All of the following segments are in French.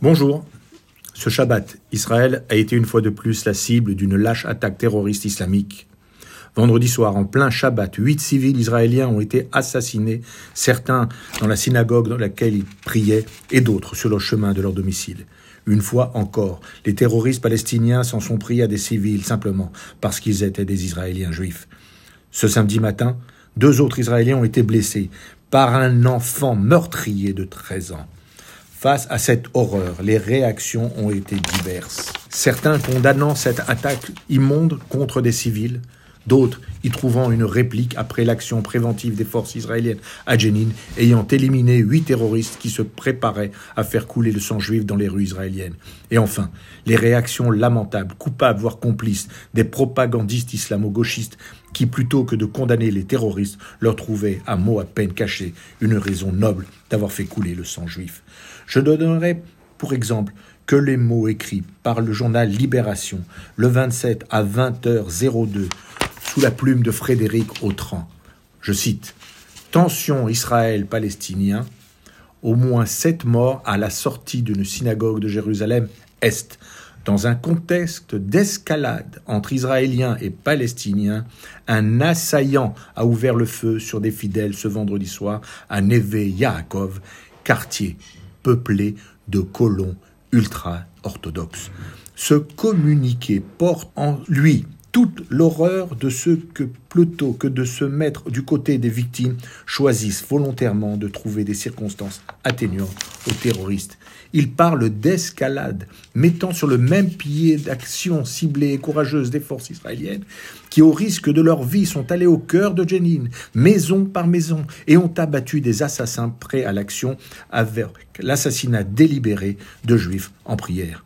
Bonjour. Ce Shabbat, Israël a été une fois de plus la cible d'une lâche attaque terroriste islamique. Vendredi soir, en plein Shabbat, huit civils israéliens ont été assassinés, certains dans la synagogue dans laquelle ils priaient et d'autres sur le chemin de leur domicile. Une fois encore, les terroristes palestiniens s'en sont pris à des civils simplement parce qu'ils étaient des Israéliens juifs. Ce samedi matin, deux autres Israéliens ont été blessés par un enfant meurtrier de 13 ans. Face à cette horreur, les réactions ont été diverses. Certains condamnant cette attaque immonde contre des civils, d'autres y trouvant une réplique après l'action préventive des forces israéliennes à Jenin, ayant éliminé huit terroristes qui se préparaient à faire couler le sang juif dans les rues israéliennes. Et enfin, les réactions lamentables, coupables voire complices des propagandistes islamo-gauchistes qui, plutôt que de condamner les terroristes, leur trouvaient, à mot à peine caché, une raison noble d'avoir fait couler le sang juif. Je donnerai pour exemple que les mots écrits par le journal Libération le 27 à 20h02 sous la plume de Frédéric Autran. Je cite Tension Israël-Palestinien, au moins sept morts à la sortie d'une synagogue de Jérusalem-Est. Dans un contexte d'escalade entre Israéliens et Palestiniens, un assaillant a ouvert le feu sur des fidèles ce vendredi soir à Neve Yaakov, quartier peuplé de colons ultra-orthodoxes. Ce communiqué porte en lui toute l'horreur de ceux que, plutôt que de se mettre du côté des victimes, choisissent volontairement de trouver des circonstances atténuantes aux terroristes. Il parle d'escalade, mettant sur le même pied d'action ciblée et courageuse des forces israéliennes, qui, au risque de leur vie, sont allées au cœur de Jenin, maison par maison, et ont abattu des assassins prêts à l'action avec l'assassinat délibéré de juifs en prière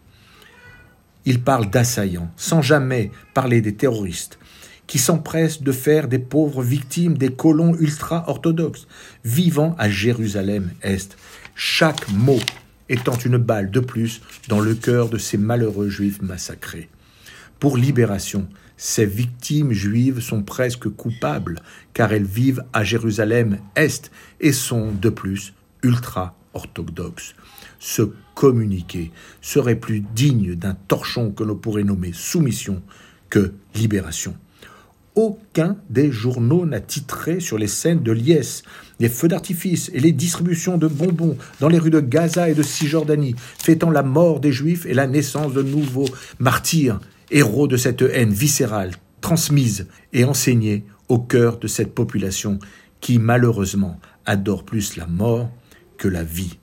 il parle d'assaillants, sans jamais parler des terroristes, qui s'empressent de faire des pauvres victimes des colons ultra-orthodoxes, vivant à Jérusalem-Est, chaque mot étant une balle de plus dans le cœur de ces malheureux juifs massacrés. Pour libération, ces victimes juives sont presque coupables, car elles vivent à Jérusalem-Est et sont, de plus, ultra Ce communiqué serait plus digne d'un torchon que l'on pourrait nommer soumission que libération. Aucun des journaux n'a titré sur les scènes de liesse, les feux d'artifice et les distributions de bonbons dans les rues de Gaza et de Cisjordanie, fêtant la mort des Juifs et la naissance de nouveaux martyrs, héros de cette haine viscérale, transmise et enseignée au cœur de cette population qui malheureusement adore plus la mort que la vie.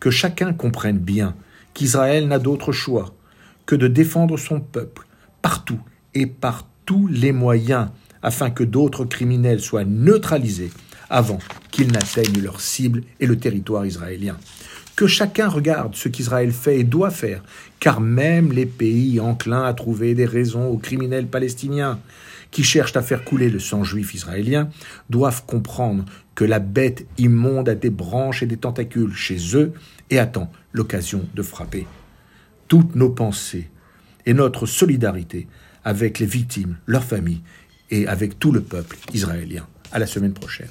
Que chacun comprenne bien qu'Israël n'a d'autre choix que de défendre son peuple partout et par tous les moyens afin que d'autres criminels soient neutralisés avant qu'ils n'atteignent leur cible et le territoire israélien. Que chacun regarde ce qu'Israël fait et doit faire, car même les pays enclins à trouver des raisons aux criminels palestiniens qui cherchent à faire couler le sang juif israélien doivent comprendre que la bête immonde a des branches et des tentacules chez eux et attend l'occasion de frapper. Toutes nos pensées et notre solidarité avec les victimes, leurs familles et avec tout le peuple israélien. À la semaine prochaine.